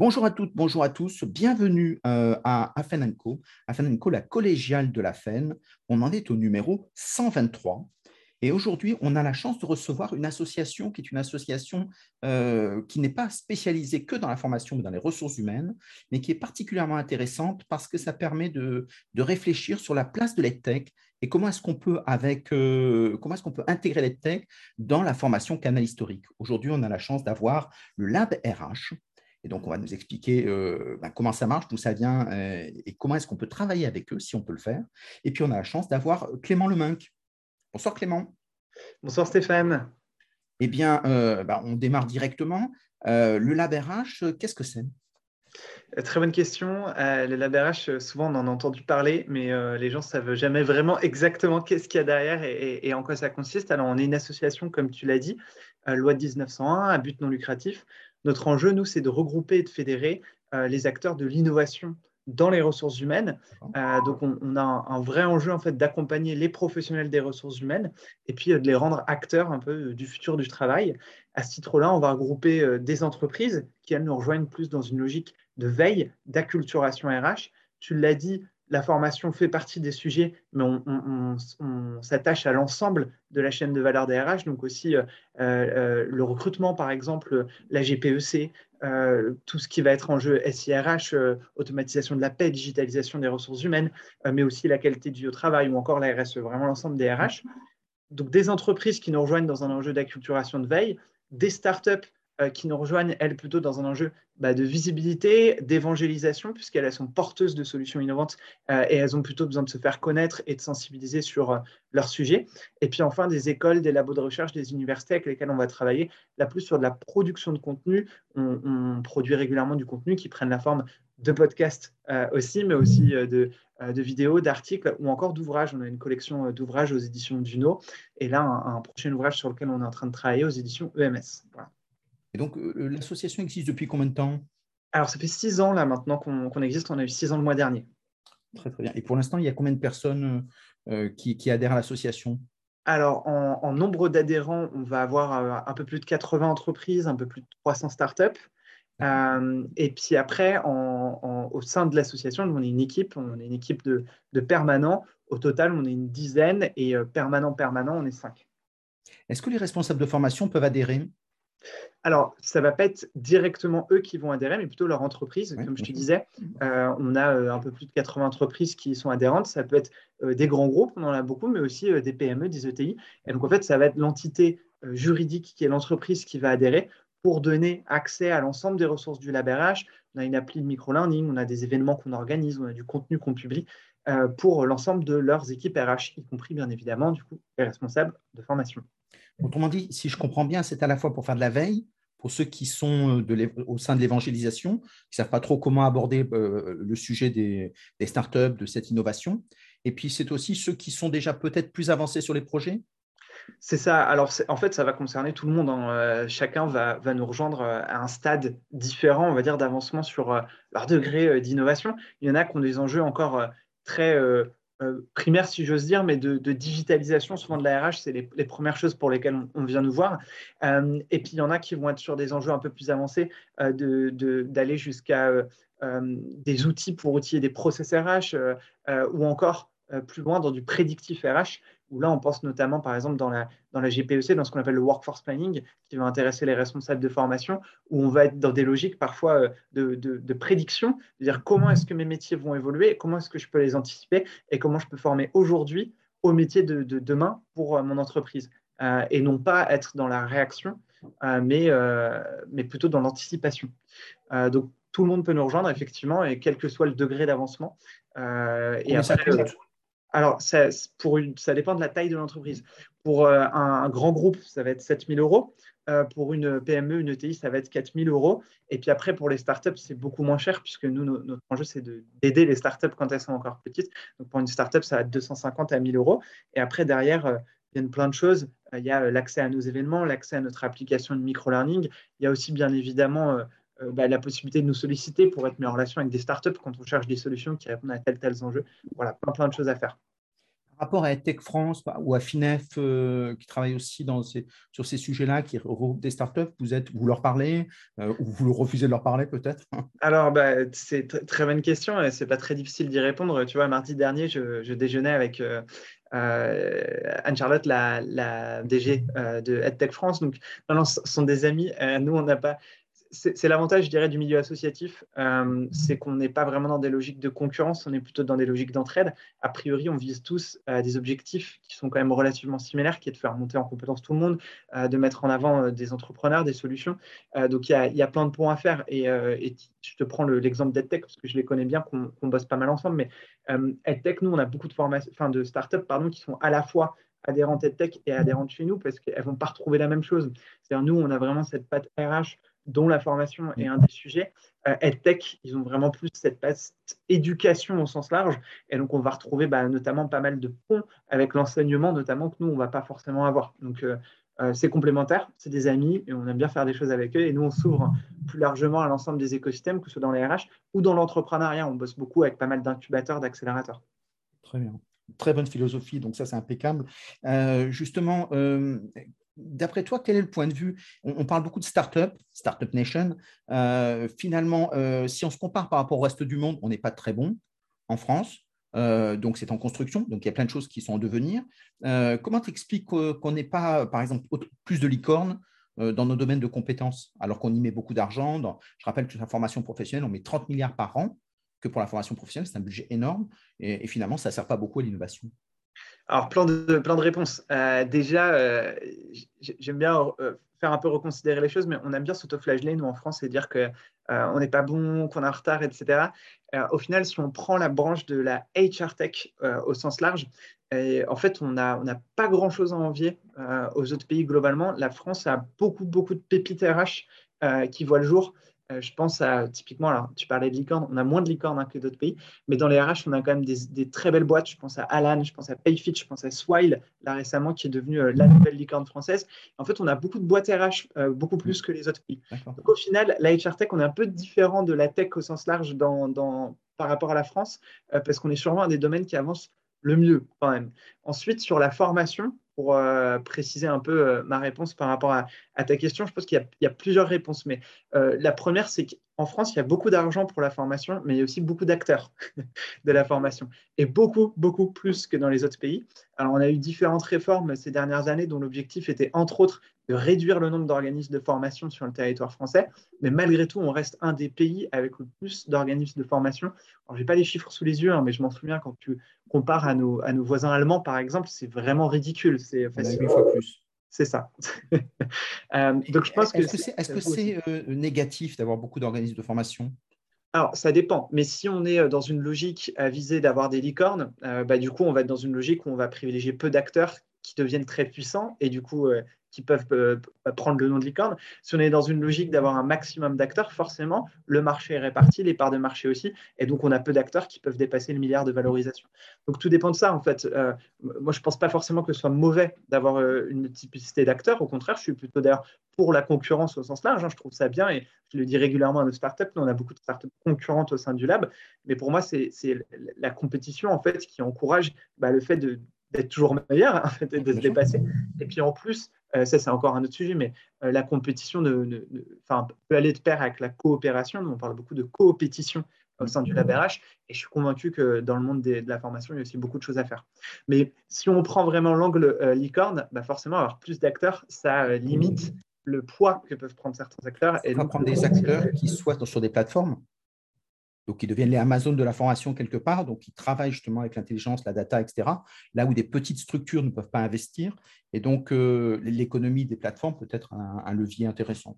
Bonjour à toutes, bonjour à tous, bienvenue euh, à Afenenco, Afenenco, la collégiale de la FEN. On en est au numéro 123. Et aujourd'hui, on a la chance de recevoir une association qui est une association euh, qui n'est pas spécialisée que dans la formation, mais dans les ressources humaines, mais qui est particulièrement intéressante parce que ça permet de, réfléchir sur la place de l'EdTech et comment est-ce qu'on peut, avec, euh, comment peut intégrer l'EdTech dans la formation canal historique. Aujourd'hui, on a la chance d'avoir le Lab RH, et donc, on va nous expliquer euh, ben, comment ça marche, d'où ça vient euh, et comment est-ce qu'on peut travailler avec eux, si on peut le faire. Et puis, on a la chance d'avoir Clément Lemunck. Bonsoir Clément. Bonsoir Stéphane. Eh bien, euh, ben, on démarre directement. le LabRH, qu'est-ce que c'est? Très bonne question. le LabRH, souvent on en a entendu parler, mais les gens ne savent jamais vraiment exactement qu'est-ce qu'il y a derrière et, et, en quoi ça consiste. Alors, on est une association, comme tu l'as dit, loi de 1901, à but non lucratif. Notre enjeu, nous, c'est de regrouper et de fédérer euh, les acteurs de l'innovation dans les ressources humaines. Euh, donc, on, a un, vrai enjeu en fait d'accompagner les professionnels des ressources humaines et puis euh, de les rendre acteurs un peu du futur du travail. À ce titre-là, on va regrouper des entreprises qui elles nous rejoignent plus dans une logique de veille, d'acculturation RH. Tu l'as dit, la formation fait partie des sujets, mais on, s'attache à l'ensemble de la chaîne de valeur des RH, donc aussi euh, euh, le recrutement, par exemple, la GPEC, euh, tout ce qui va être en jeu SIRH, automatisation de la paix, digitalisation des ressources humaines, mais aussi la qualité du travail ou encore la RSE, vraiment l'ensemble des RH. Donc des entreprises qui nous rejoignent dans un enjeu d'acculturation de veille, des startups qui nous rejoignent, elles, plutôt dans un enjeu bah, de visibilité, d'évangélisation, puisqu'elles sont porteuses de solutions innovantes euh, et elles ont plutôt besoin de se faire connaître et de sensibiliser sur euh, leur sujet. Et puis enfin, des écoles, des labos de recherche, des universités avec lesquelles on va travailler, là plus sur de la production de contenu. On, produit régulièrement du contenu qui prenne la forme de podcasts aussi, mais aussi de, vidéos, d'articles ou encore d'ouvrages. On a une collection d'ouvrages aux éditions Duno et là, un, prochain ouvrage sur lequel on est en train de travailler aux éditions EMS. Et donc, euh, euh, l'association existe depuis combien de temps? Alors, ça fait six ans là maintenant qu'on existe. On a eu six ans le mois dernier. Très, très bien. Et pour l'instant, il y a combien de personnes euh, qui, adhèrent à l'association? Alors, en, nombre d'adhérents, on va avoir un peu plus de 80 entreprises, un peu plus de 300 startups. et puis après, au sein de l'association, on est une équipe, on est une équipe de, de permanents. Au total, on est une dizaine et permanent, permanent, on est cinq. Est-ce que les responsables de formation peuvent adhérer? Alors, ça ne va pas être directement eux qui vont adhérer, mais plutôt leur entreprise. Comme je te disais, euh, on a euh, un peu plus de 80 entreprises qui sont adhérentes. Ça peut être euh, des grands groupes, on en a beaucoup, mais aussi des PME, des ETI. Et donc, en fait, ça va être l'entité juridique qui est l'entreprise qui va adhérer pour donner accès à l'ensemble des ressources du LabRH. On a une appli de micro-learning, on a des événements qu'on organise, on a du contenu qu'on publie pour l'ensemble de leurs équipes RH, y compris bien évidemment du coup, les responsables de formation. Autrement dit, si je comprends bien, c'est à la fois pour faire de la veille, pour ceux qui sont euh, au sein de l'évangélisation, qui ne savent pas trop comment aborder euh, le sujet des, startups, de cette innovation. Et puis, c'est aussi ceux qui sont déjà peut-être plus avancés sur les projets c'est ça. Alors, en fait, ça va concerner tout le monde. Hein. Euh, chacun va, nous rejoindre à un stade différent, on va dire, d'avancement sur leur degré d'innovation. Il y en a qui ont des enjeux encore très euh, primaire, si j'ose dire, mais de, digitalisation, souvent de la RH, c'est les, premières choses pour lesquelles on, vient nous voir. Euh, et puis, il y en a qui vont être sur des enjeux un peu plus avancés, euh, d'aller jusqu'à des outils pour outiller des process RH ou encore plus loin dans du prédictif RH où là, on pense notamment, par exemple, dans la, dans la GPEC, dans ce qu'on appelle le workforce planning, qui va intéresser les responsables de formation, où on va être dans des logiques parfois euh, de, de, prédiction, de dire comment est-ce que mes métiers vont évoluer, comment est-ce que je peux les anticiper, et comment je peux former aujourd'hui au métier de, demain pour euh, mon entreprise, euh, et non pas être dans la réaction, mais, mais plutôt dans l'anticipation. donc, tout le monde peut nous rejoindre, effectivement, et quel que soit le degré d'avancement. et après, alors, ça, dépend de la taille de l'entreprise. Pour euh, un, grand groupe, ça va être 7 000 euros. Euh, pour une PME, une ETI, ça va être 4 000 euros. Et puis après, pour les startups, c'est beaucoup moins cher puisque nous, notre enjeu, c'est d'aider les startups quand elles sont encore petites. Donc, pour une startup, ça va être 250 à 1 000 euros. Et après, derrière, euh, y a plein de choses. Il y a l'accès à nos événements, l'accès à notre application de micro-learning. Il y a aussi, bien évidemment, bah, la possibilité de nous solliciter pour être mis en relation avec des startups quand on cherche des solutions qui répondent à tels tels enjeux. Voilà, plein, plein de choses à faire. rapport à EdTech France ou à FINEF, euh, qui travaille aussi dans sur ces sujets-là, qui regroupe des startups, vous, êtes, vous leur parlez euh, ou vous refusez de leur parler peut-être? Alors, bah, c'est une très bonne question et c'est pas très difficile d'y répondre. Tu vois, mardi dernier, je, déjeunais avec euh, Anne-Charlotte, la, la, DG de EdTech France. Donc, non, ce sont des amis. nous, on n'a pas c'est l'avantage, je dirais, du milieu associatif, euh, c'est qu'on n'est pas vraiment dans des logiques de concurrence, on est plutôt dans des logiques d'entraide. A priori, on vise tous euh, des objectifs qui sont quand même relativement similaires, qui est de faire monter en compétence tout le monde, euh, de mettre en avant des entrepreneurs, des solutions. donc, il y, a plein de points à faire. Et, je te prends l'exemple d'EdTech, parce que je les connais bien, qu'on bosse pas mal ensemble. Mais EdTech, nous, on a beaucoup de, de startups qui sont à la fois adhérentes EdTech et adhérentes chez nous, parce qu'elles ne vont pas retrouver la même chose. C'est-à-dire, nous, on a vraiment cette patte RH dont la formation est un des sujets. Euh, EdTech, ils ont vraiment plus cette passe éducation au sens large. Et donc, on va retrouver bah, notamment pas mal de ponts avec l'enseignement, notamment que nous, on ne va pas forcément avoir. Donc, euh, euh, c'est complémentaire, c'est des amis et on aime bien faire des choses avec eux. Et nous, on s'ouvre plus largement à l'ensemble des écosystèmes, que ce soit dans les RH ou dans l'entrepreneuriat. On bosse beaucoup avec pas mal d'incubateurs, d'accélérateurs. Très bien. Très bonne philosophie, donc ça c'est impeccable. justement, D'après toi, quel est le point de vue? On, parle beaucoup de start-up, Startup Nation. Euh, finalement, euh, si on se compare par rapport au reste du monde, on n'est pas très bon en France. Euh, donc, c'est en construction. Donc, il y a plein de choses qui sont en devenir. comment tu expliques qu'on n'ait pas, par exemple, plus de licornes dans nos domaines de compétences, alors qu'on y met beaucoup d'argent Je rappelle que sur la formation professionnelle, on met 30 milliards par an, que pour la formation professionnelle, c'est un budget énorme. Et, et finalement, ça ne sert pas beaucoup à l'innovation. Alors, plein de, plein de réponses. Euh, déjà, euh, j'aime bien euh, faire un peu reconsidérer les choses, mais on aime bien s'autoflageller, nous, en France, et dire qu'on n'est pas bon, qu'on est en retard, etc. au final, si on prend la branche de la HR Tech au sens large, en fait, on n'a on pas grand-chose à envier aux autres pays globalement. La France a beaucoup, beaucoup de pépites RH qui voient le jour. Euh, je pense à typiquement, alors tu parlais de licorne, on a moins de licornes hein, que d'autres pays, mais dans les RH, on a quand même des, très belles boîtes. Je pense à Alan, je pense à Payfit, je pense à Swile, là récemment, qui est devenue euh, la nouvelle licorne française. En fait, on a beaucoup de boîtes RH, euh, beaucoup plus que les autres pays. Donc au final, la HR Tech, on est un peu différent de la tech au sens large dans, par rapport à la France, parce qu'on est sûrement un des domaines qui avance le mieux quand même. Ensuite, sur la formation, pour euh, préciser un peu euh, ma réponse par rapport à, ta question, je pense qu'il y, a plusieurs réponses. Mais euh, la première, c'est qu'en France, il y a beaucoup d'argent pour la formation, mais il y a aussi beaucoup d'acteurs de la formation. Et beaucoup, beaucoup plus que dans les autres pays. Alors, on a eu différentes réformes ces dernières années dont l'objectif était, entre autres, de réduire le nombre d'organismes de formation sur le territoire français. Mais malgré tout, on reste un des pays avec le plus d'organismes de formation. Alors, je n'ai pas les chiffres sous les yeux, hein, mais je m'en souviens quand tu compares à nos, à nos voisins allemands, par exemple, c'est vraiment ridicule. C'est une fois plus. C'est ça. Euh, donc, je pense que. Est-ce que c'est euh, négatif d'avoir beaucoup d'organismes de formation? Alors, ça dépend. Mais si on est euh, dans une logique à viser d'avoir des licornes, bah, du coup, on va être dans une logique où on va privilégier peu d'acteurs qui deviennent très puissants et du coup, qui peuvent euh, prendre le nom de licorne. Si on est dans une logique d'avoir un maximum d'acteurs, forcément, le marché est réparti, les parts de marché aussi, et donc on a peu d'acteurs qui peuvent dépasser le milliard de valorisation. Donc tout dépend de ça, en fait. Euh, moi, je ne pense pas forcément que ce soit mauvais d'avoir euh, une multiplicité d'acteurs. Au contraire, je suis plutôt d'ailleurs pour la concurrence au sens large. Hein. je trouve ça bien, et je le dis régulièrement à nos startups. Nous, on a beaucoup de startups concurrentes au sein du lab, mais pour moi, c'est la compétition, en fait, qui encourage bah, le fait d'être toujours meilleur, fait, de se dépasser. Et puis en plus, euh, ça c'est encore un autre sujet, mais euh, la compétition de, peut aller de pair avec la coopération. on parle beaucoup de coopétition au sein du LabRH, et je suis convaincu que dans le monde de la formation, il y a aussi beaucoup de choses à faire. Mais si on prend vraiment l'angle euh, licorne, bah forcément, avoir plus d'acteurs, ça limite le poids que peuvent prendre certains acteurs. Et donc, prendre des acteurs qui soient sur des plateformes donc qui deviennent les Amazon de la formation quelque part, donc qui travaillent justement avec l'intelligence, la data, etc., là où des petites structures ne peuvent pas investir. Et donc, euh, l'économie des plateformes peut être un, levier intéressant.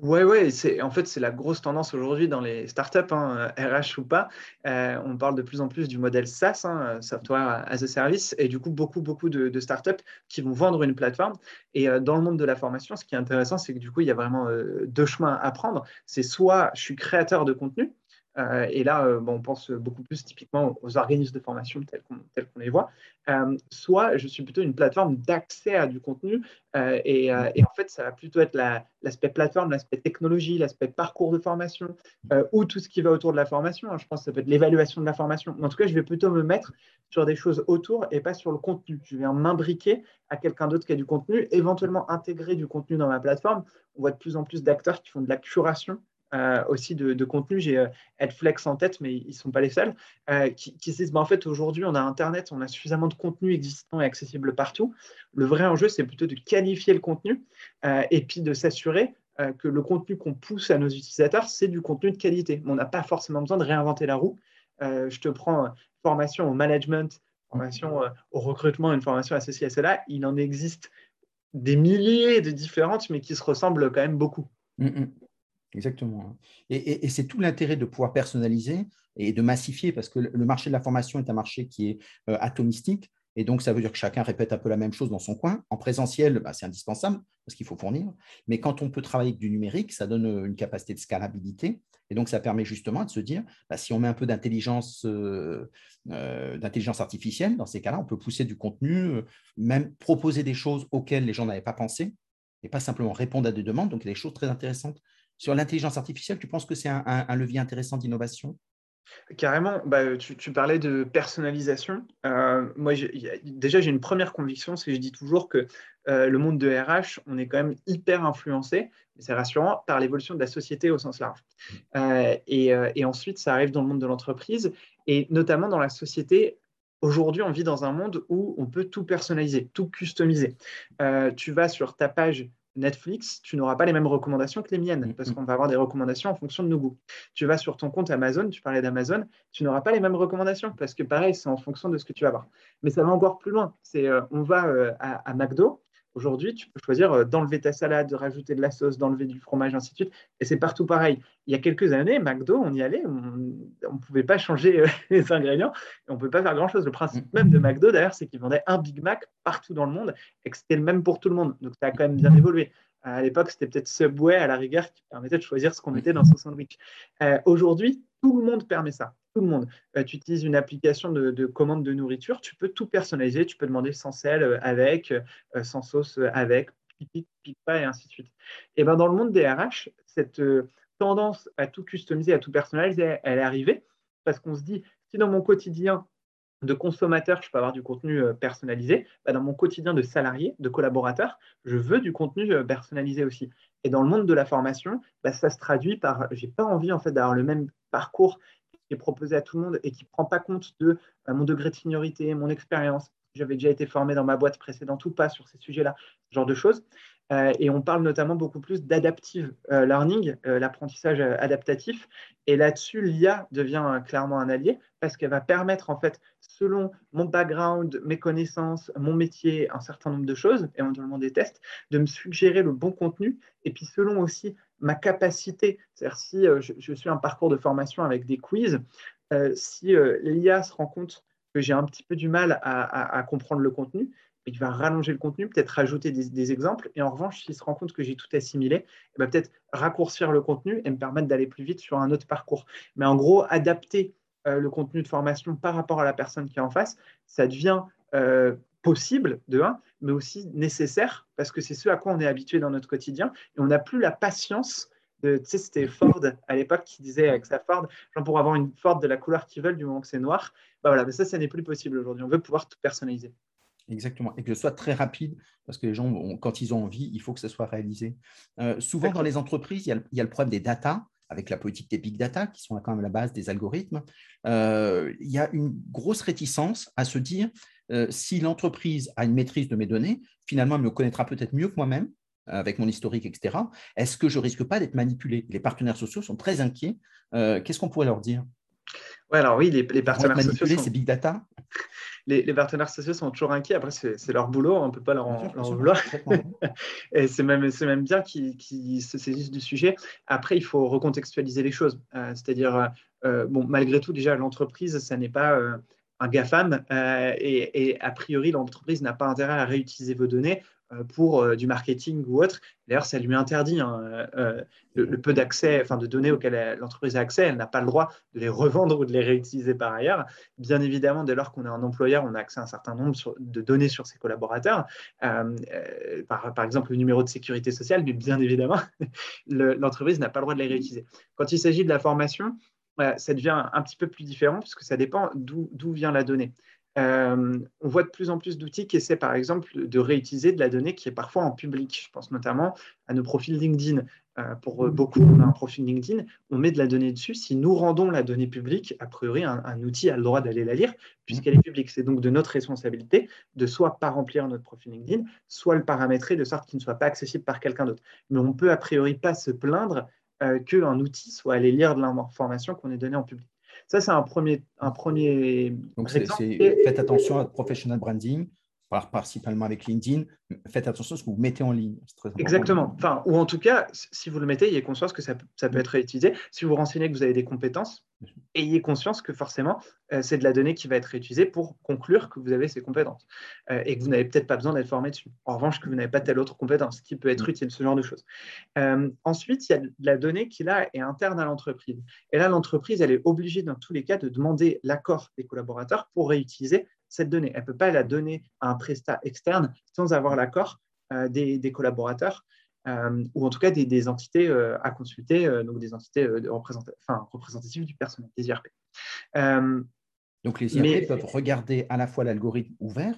Oui, ouais, en fait, c'est la grosse tendance aujourd'hui dans les startups, hein, RH ou pas. Euh, on parle de plus en plus du modèle SaaS, hein, Software as a Service, et du coup, beaucoup, beaucoup de, startups qui vont vendre une plateforme. Et euh, dans le monde de la formation, ce qui est intéressant, c'est que du coup, il y a vraiment deux chemins à prendre. C'est soit je suis créateur de contenu, Euh, et là, euh, on pense beaucoup plus typiquement aux organismes de formation tels qu'on les voit. Euh, soit je suis plutôt une plateforme d'accès à du contenu. Et, en fait, ça va plutôt être l'aspect plateforme, l'aspect technologie, l'aspect parcours de formation ou tout ce qui va autour de la formation. je pense que ça peut être l'évaluation de la formation. en tout cas, je vais plutôt me mettre sur des choses autour et pas sur le contenu. Je vais m'imbriquer à quelqu'un d'autre qui a du contenu, éventuellement intégrer du contenu dans ma plateforme. On voit de plus en plus d'acteurs qui font de la curation euh, aussi de, contenu. J'ai Headflex en tête, mais ils ne sont pas les seuls, euh, qui, se disent bah, en fait, aujourd'hui, on a Internet, on a suffisamment de contenu existant et accessible partout. Le vrai enjeu, c'est plutôt de qualifier le contenu euh, et puis de s'assurer que le contenu qu'on pousse à nos utilisateurs, c'est du contenu de qualité. On n'a pas forcément besoin de réinventer la roue. je te prends formation au management, formation au recrutement, une formation associée à cela. Il en existe des milliers de différentes, mais qui se ressemblent quand même beaucoup. Mm, mm. Exactement. Hein. Et, c'est tout l'intérêt de pouvoir personnaliser et de massifier, parce que le marché de la formation est un marché qui est euh, atomistique. Et donc, ça veut dire que chacun répète un peu la même chose dans son coin. En présentiel, bah, c'est indispensable parce qu'il faut fournir. Mais quand on peut travailler avec du numérique, ça donne euh, une capacité de scalabilité. Et donc, ça permet justement de se dire, bah, si on met un peu d'intelligence euh, d'intelligence artificielle, dans ces cas-là, on peut pousser du contenu, même proposer des choses auxquelles les gens n'avaient pas pensé, et pas simplement répondre à des demandes. Donc, il y a des choses très intéressantes sur l'intelligence artificielle, tu penses que c'est un, levier intéressant d'innovation? Carrément, bah, tu, parlais de personnalisation. Euh, moi, déjà, j'ai une première conviction, c'est que je dis toujours que euh, le monde de RH, on est quand même hyper influencé, mais c'est rassurant, par l'évolution de la société au sens large. Euh, et, et, ensuite, ça arrive dans le monde de l'entreprise, et notamment dans la société. Aujourd'hui, on vit dans un monde où on peut tout personnaliser, tout customiser. tu vas sur ta page Netflix, tu n'auras pas les mêmes recommandations que les miennes, mm, parce mm. qu'on va avoir des recommandations en fonction de nos goûts. Tu vas sur ton compte Amazon, tu parlais d'Amazon, tu n'auras pas les mêmes recommandations, parce que pareil, c'est en fonction de ce que tu vas voir. Mais ça va encore plus loin. C'est, euh, on va euh, à, McDo, Aujourd'hui, tu peux choisir euh, d'enlever ta salade, de rajouter de la sauce, d'enlever du fromage, ainsi de suite. Et c'est partout pareil. Il y a quelques années, McDo, on y allait, on ne pouvait pas changer les ingrédients, et on ne pouvait pas faire grand-chose. Le principe mm. même de McDo, d'ailleurs, c'est qu'ils vendaient un Big Mac partout dans le monde et que c'était le même pour tout le monde. Donc, ça a quand même bien évolué. À l'époque, c'était peut-être Subway à la rigueur qui permettait de choisir ce qu'on mettait dans son sandwich. Euh, aujourd'hui, tout le monde permet ça. Tout monde. Euh, tu utilises une application de, commande de nourriture, tu peux tout personnaliser. Tu peux demander sans sel euh, avec, sans sauce avec, pipi, pas et ainsi de suite. Et ben dans le monde des RH, cette tendance à tout customiser, à tout personnaliser, elle est arrivée parce qu'on se dit si dans mon quotidien de consommateur, je peux avoir du contenu euh, personnalisé. Bah, dans mon quotidien de salarié, de collaborateur, je veux du contenu euh, personnalisé aussi. Et dans le monde de la formation, bah, ça se traduit par, j'ai pas envie en fait d'avoir le même parcours qui est proposé à tout le monde et qui ne prend pas compte de euh, mon degré de seniorité, mon expérience. J'avais déjà été formé dans ma boîte précédente ou pas sur ces sujets-là, ce genre de choses. Euh, et on parle notamment beaucoup plus d'adaptive euh, learning, l'apprentissage adaptatif. Et là-dessus, l'IA devient clairement un allié parce qu'elle va permettre, en fait, selon mon background, mes connaissances, mon métier, un certain nombre de choses, éventuellement des tests, de me suggérer le bon contenu. Et puis, selon aussi ma capacité, c'est-à-dire si je, suis un parcours de formation avec des quiz, si l'IA se rend compte que j'ai un petit peu du mal à comprendre le contenu, il va rallonger le contenu, peut-être rajouter des, exemples. Et en revanche, s'il se rend compte que j'ai tout assimilé, il va peut-être raccourcir le contenu et me permettre d'aller plus vite sur un autre parcours. Mais en gros, adapter euh, le contenu de formation par rapport à la personne qui est en face, ça devient euh, possible de un, mais aussi nécessaire parce que c'est ce à quoi on est habitué dans notre quotidien et on n'a plus la patience de, tu sais, c'était Ford à l'époque qui disait avec sa Ford, genre pour avoir une Ford de la couleur qu'ils veulent du moment que c'est noir, bah voilà, mais ça, ça n'est plus possible aujourd'hui. On veut pouvoir tout personnaliser. Exactement. Et que ce soit très rapide, parce que les gens, quand ils ont envie, il faut que ce soit réalisé. Euh, souvent, dans les entreprises, il y, a, le problème des data, avec la politique des big data, qui sont quand même la base des algorithmes. Euh, il y a une grosse réticence à se dire, euh, si l'entreprise a une maîtrise de mes données, finalement, elle me connaîtra peut-être mieux que moi-même, avec mon historique, etc. Est-ce que je risque pas d'être manipulé? Les partenaires sociaux sont très inquiets. Qu'est-ce qu'on pourrait leur dire? Ouais, alors oui, les, partenaires sociaux. Sont... ces big data? Les, partenaires sociaux sont toujours inquiets. Après, c'est leur boulot, on ne peut pas leur en, vouloir. et c'est même, même bien qu'ils se saisissent du sujet. Après, il faut recontextualiser les choses. Euh, c'est-à-dire, euh, bon, malgré tout, déjà, l'entreprise, ça n'est pas un GAFAM et, et, a priori, l'entreprise n'a pas intérêt à réutiliser vos données euh, pour euh, du marketing ou autre. D'ailleurs, ça lui interdit hein, euh, le, peu d'accès, enfin de données auxquelles l'entreprise a accès. Elle n'a pas le droit de les revendre ou de les réutiliser par ailleurs. Bien évidemment, dès lors qu'on est un employeur, on a accès à un certain nombre de données sur ses collaborateurs, par, exemple le numéro de sécurité sociale, mais bien évidemment, l'entreprise n'a pas le droit de les réutiliser. Quand il s'agit de la formation, ça devient un petit peu plus différent puisque ça dépend d'où vient la donnée. Euh, on voit de plus en plus d'outils qui essaient, par exemple, de réutiliser de la donnée qui est parfois en public. Je pense notamment à nos profils LinkedIn. Euh, pour mmh. beaucoup, on a un profil LinkedIn, on met de la donnée dessus. Si nous rendons la donnée publique, a priori, un, outil a le droit d'aller la lire puisqu'elle est publique. C'est donc de notre responsabilité de soit pas remplir notre profil LinkedIn, soit le paramétrer de sorte qu'il ne soit pas accessible par quelqu'un d'autre. Mais on peut a priori pas se plaindre euh, qu'un outil soit allé lire de l'information qu'on est donnée en public. Ça, c'est un premier, un premier. Donc, faites attention à professional branding, principalement avec LinkedIn, faites attention à ce que vous mettez en ligne. Exactement. Enfin, ou en tout cas, si vous le mettez, ayez conscience que ça, ça peut être réutilisé. Si vous renseignez que vous avez des compétences, ayez conscience que forcément, euh, c'est de la donnée qui va être réutilisée pour conclure que vous avez ces compétences euh, et que vous n'avez peut-être pas besoin d'être formé dessus. En revanche, que vous n'avez pas telle autre compétence qui peut être utile, ce genre de choses. Euh, ensuite, il y a de la donnée qui, là, est interne à l'entreprise. Et là, l'entreprise, elle est obligée, dans tous les cas, de demander l'accord des collaborateurs pour réutiliser cette donnée. Elle ne peut pas la donner à un prestat externe sans avoir l'accord euh, des, collaborateurs euh, ou en tout cas des, entités euh, à consulter, donc des entités représentatives du personnel, des IRP. donc les IRP peuvent regarder à la fois l'algorithme ouvert.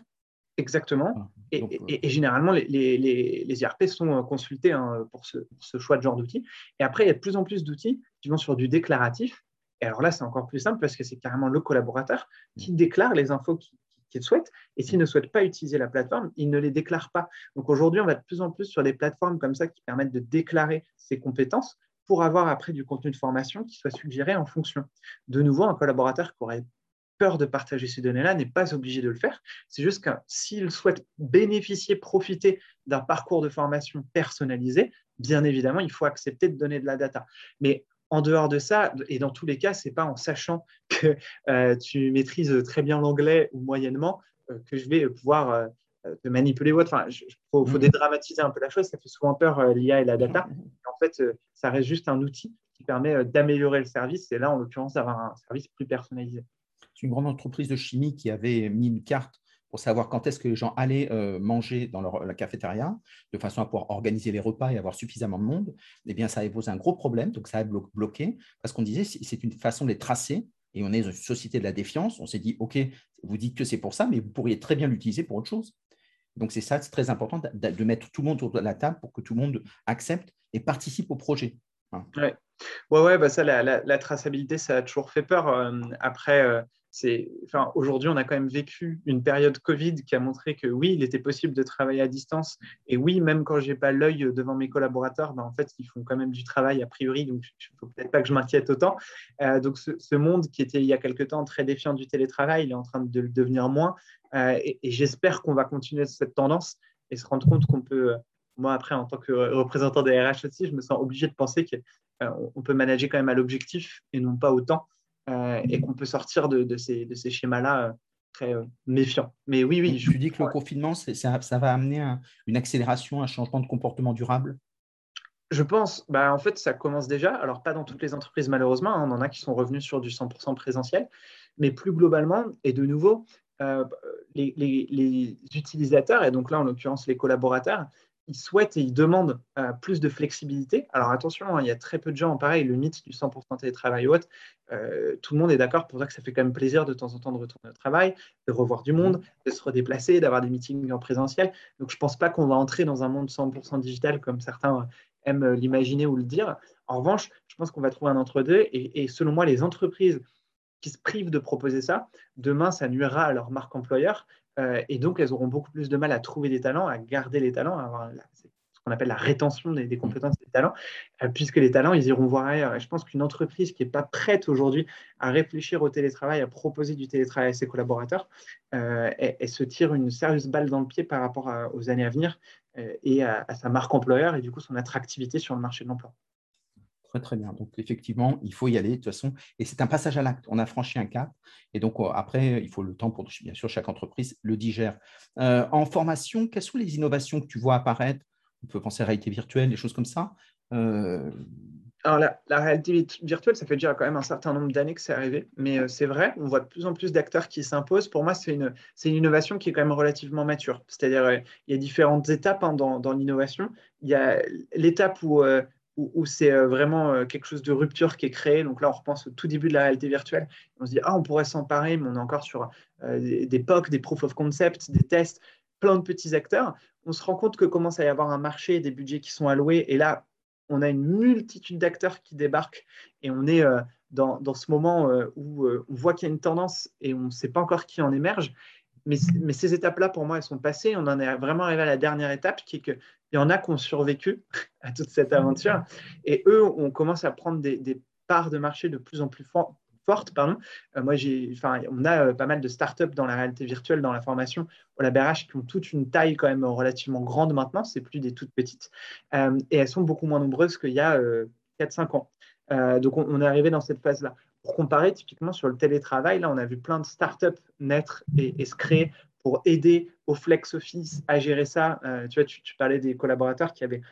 Exactement. Et, généralement, les, les, IRP sont consultés hein, pour, ce, pour, ce, choix de genre d'outils. Et après, il y a de plus en plus d'outils qui vont sur du déclaratif et alors là, c'est encore plus simple parce que c'est carrément le collaborateur qui déclare les infos qu'il souhaite. Et s'il ne souhaite pas utiliser la plateforme, il ne les déclare pas. Donc aujourd'hui, on va de plus en plus sur des plateformes comme ça qui permettent de déclarer ses compétences pour avoir après du contenu de formation qui soit suggéré en fonction. De nouveau, un collaborateur qui aurait peur de partager ces données-là n'est pas obligé de le faire. C'est juste que s'il souhaite bénéficier, profiter d'un parcours de formation personnalisé, bien évidemment, il faut accepter de donner de la data. Mais en dehors de ça, et dans tous les cas, ce n'est pas en sachant que euh, tu maîtrises très bien l'anglais ou moyennement euh, que je vais pouvoir euh, te manipuler. Enfin, il faut, mm-hmm. dédramatiser un peu la chose. Ça fait souvent peur l'IA et la data. En fait, ça reste juste un outil qui permet d'améliorer le service et là, en l'occurrence, d'avoir un service plus personnalisé. C'est une grande entreprise de chimie qui avait mis une carte pour savoir quand est-ce que les gens allaient euh, manger dans la cafétéria, de façon à pouvoir organiser les repas et avoir suffisamment de monde, eh bien, ça a posé un gros problème. Donc, ça a bloqué parce qu'on disait c'est une façon de les tracer. Et on est une société de la défiance. On s'est dit, OK, vous dites que c'est pour ça, mais vous pourriez très bien l'utiliser pour autre chose. Donc, c'est ça, c'est très important de, mettre tout le monde autour de la table pour que tout le monde accepte et participe au projet. Hein. Ouais. Ouais, bah ça, la, traçabilité, ça a toujours fait peur. Euh, après, euh, aujourd'hui, on a quand même vécu une période Covid qui a montré que oui, il était possible de travailler à distance. Et oui, même quand j'ai pas l'œil devant mes collaborateurs, ben, en fait, ils font quand même du travail a priori. Donc, il ne faut peut-être pas que je m'inquiète autant. Euh, donc, ce, monde qui était il y a quelque temps très défiant du télétravail, il est en train de le devenir moins. Euh, et, j'espère qu'on va continuer cette tendance et se rendre compte qu'on peut. Moi, après, en tant que représentant des RH aussi, je me sens obligé de penser qu'on euh, peut manager quand même à l'objectif et non pas au temps. Euh, et qu'on peut sortir de, ces, schémas-là euh, très euh, méfiants. Mais oui, oui. Je dis que le confinement, ça, ça, va amener une accélération, un changement de comportement durable? Je pense, bah, en fait, ça commence déjà. Alors, pas dans toutes les entreprises, malheureusement. Hein. on en a qui sont revenus sur du 100% présentiel. Mais plus globalement, et de nouveau, les, les, utilisateurs, et donc là, en l'occurrence, les collaborateurs, ils souhaitent et ils demandent euh, plus de flexibilité. Alors attention, hein, il y a très peu de gens, pareil, le mythe du 100% télétravail ou autre, euh, tout le monde est d'accord pour dire que ça fait quand même plaisir de temps en temps de retourner au travail, de revoir du monde, de se redéplacer, d'avoir des meetings en présentiel. Donc je ne pense pas qu'on va entrer dans un monde 100% digital comme certains aiment l'imaginer ou le dire. En revanche, je pense qu'on va trouver un entre-deux et, et selon moi, les entreprises qui se privent de proposer ça, demain, ça nuira à leur marque employeur euh, et donc, elles auront beaucoup plus de mal à trouver des talents, à garder les talents, à avoir ce qu'on appelle la rétention des, compétences des talents, euh, puisque les talents, ils iront voir ailleurs. Et je pense qu'une entreprise qui n'est pas prête aujourd'hui à réfléchir au télétravail, à proposer du télétravail à ses collaborateurs, euh, elle, se tire une sérieuse balle dans le pied par rapport aux années à venir et à, sa marque employeur et du coup son attractivité sur le marché de l'emploi. Très, très bien. Donc, effectivement, il faut y aller de toute façon. Et c'est un passage à l'acte. On a franchi un cap. Et donc, euh, après, il faut le temps pour, bien sûr, chaque entreprise le digère. Euh, en formation, quelles sont les innovations que tu vois apparaître? On peut penser à réalité virtuelle, des choses comme ça. Euh, Alors, la, réalité virtuelle, ça fait déjà quand même un certain nombre d'années que c'est arrivé. Mais c'est vrai, on voit de plus en plus d'acteurs qui s'imposent. Pour moi, c'est une, une, innovation qui est quand même relativement mature. C'est-à-dire, il y a différentes étapes hein, dans, dans l'innovation. Il y a l'étape où où, c'est euh, vraiment euh, quelque chose de rupture qui est créé. Donc là, on repense au tout début de la réalité virtuelle. On se dit, ah, on pourrait s'emparer, mais on est encore sur euh, des, POC, des proof of concept, des tests, plein de petits acteurs. On se rend compte que commence à y avoir un marché, des budgets qui sont alloués. Et là, on a une multitude d'acteurs qui débarquent et on est dans, dans, ce moment où on voit qu'il y a une tendance et on ne sait pas encore qui en émerge. Mais, mais, ces étapes-là, pour moi, elles sont passées. On en est vraiment arrivé à la dernière étape, qui est que il y en a qui ont survécu à toute cette aventure. Et eux, on commence à prendre des, parts de marché de plus en plus fortes. Pardon. Euh, moi, on a euh, pas mal de startups dans la réalité virtuelle, dans la formation au LabRH, qui ont toute une taille quand même relativement grande maintenant. C'est plus des toutes petites. Euh, et elles sont beaucoup moins nombreuses qu'il y a 4-5 ans. donc, on, est arrivé dans cette phase-là. Pour comparer, typiquement sur le télétravail, là, on a vu plein de startups naître et se créer pour aider flex office à gérer ça. Euh, tu vois, tu, parlais des collaborateurs qui avaient,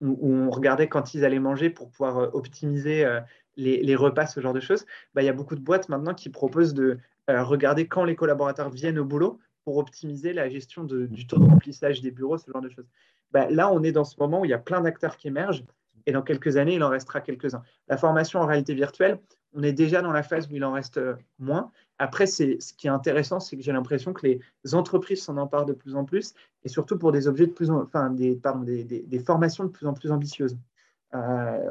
où, on regardait quand ils allaient manger pour pouvoir euh, optimiser euh, les, repas, ce genre de choses. Bah, il y a beaucoup de boîtes maintenant qui proposent de regarder quand les collaborateurs viennent au boulot pour optimiser la gestion du taux de remplissage des bureaux, ce genre de choses. Bah, là, on est dans ce moment où il y a plein d'acteurs qui émergent et dans quelques années, il en restera quelques-uns. La formation en réalité virtuelle, on est déjà dans la phase où il en reste moins. Après, ce qui est intéressant, c'est que j'ai l'impression que les entreprises s'en emparent de plus en plus, et surtout pour des objets de plus enfin, des, pardon, des, des, formations de plus en plus ambitieuses. Euh,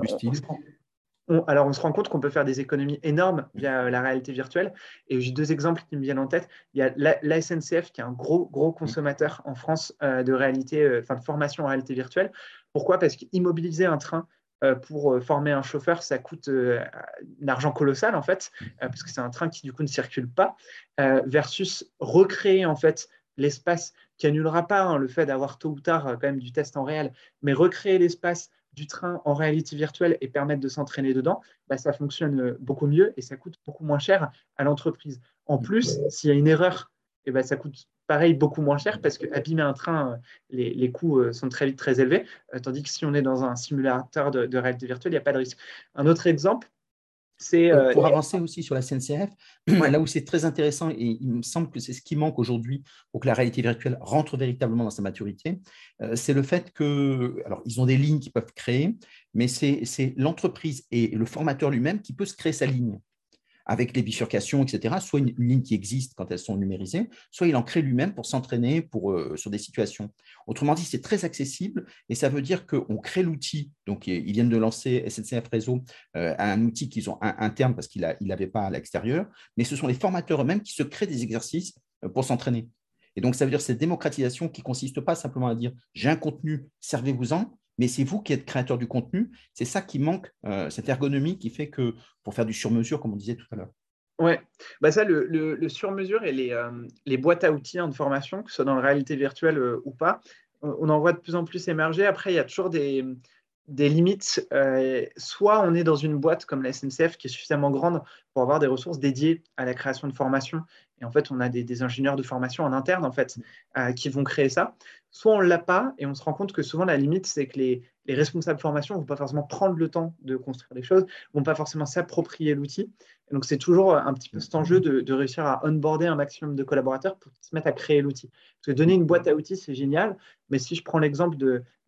alors, on se rend compte qu'on peut faire des économies énormes via la réalité virtuelle. Et j'ai deux exemples qui me viennent en tête. Il y a la, SNCF, qui est un gros, gros consommateur en France euh, de réalité, euh, enfin, de formation en réalité virtuelle. Pourquoi? Parce qu'immobiliser un train euh, pour euh, former un chauffeur, ça coûte euh, un argent colossal en fait, parce que c'est un train qui du coup ne circule pas, versus recréer en fait l'espace qui annulera pas hein, le fait d'avoir tôt ou tard quand même du test en réel, mais recréer l'espace du train en réalité virtuelle et permettre de s'entraîner dedans, bah, ça fonctionne beaucoup mieux et ça coûte beaucoup moins cher à l'entreprise. En plus, s'il y a une erreur, eh ben, ça coûte pareil beaucoup moins cher parce que abîmer un train, euh, les, coûts euh, sont très vite très élevés, euh, tandis que si on est dans un simulateur de, réalité virtuelle, il n'y a pas de risque. Un autre exemple, c'est… Pour avancer aussi sur la CNCF, là où c'est très intéressant, et il me semble que c'est ce qui manque aujourd'hui pour que la réalité virtuelle rentre véritablement dans sa maturité, c'est le fait que, alors ils ont des lignes qu'ils peuvent créer, mais c'est l'entreprise et le formateur lui-même qui peut se créer sa ligne avec les bifurcations, etc., soit une, ligne qui existe quand elles sont numérisées, soit il en crée lui-même pour s'entraîner euh, sur des situations. Autrement dit, c'est très accessible et ça veut dire qu'on crée l'outil. Donc, ils viennent de lancer SNCF Réseau, un outil qu'ils ont interne parce qu'il n'avait pas à l'extérieur, mais ce sont les formateurs eux-mêmes qui se créent des exercices euh, pour s'entraîner. Et donc, ça veut dire cette démocratisation qui consiste pas simplement à dire j'ai un contenu, servez-vous-en, mais c'est vous qui êtes créateur du contenu. C'est ça qui manque, euh, cette ergonomie qui fait que pour faire du sur-mesure, comme on disait tout à l'heure. Ouais, bah ça, le, sur-mesure et les, euh, les, boîtes à outils de formation, que ce soit dans la réalité virtuelle euh, ou pas, on, en voit de plus en plus émerger. Après, il y a toujours des, des limites. soit on est dans une boîte comme la SNCF qui est suffisamment grande pour avoir des ressources dédiées à la création de formation. Et en fait, on a des, ingénieurs de formation en interne en fait, qui vont créer ça soit on ne l'a pas, et on se rend compte que souvent la limite, c'est que les, responsables de formation ne vont pas forcément prendre le temps de construire les choses, ne vont pas forcément s'approprier l'outil. donc c'est toujours un petit peu cet enjeu de, réussir à onboarder un maximum de collaborateurs pour qu'ils se mettent à créer l'outil. Parce que donner une boîte à outils, c'est génial, mais si je prends l'exemple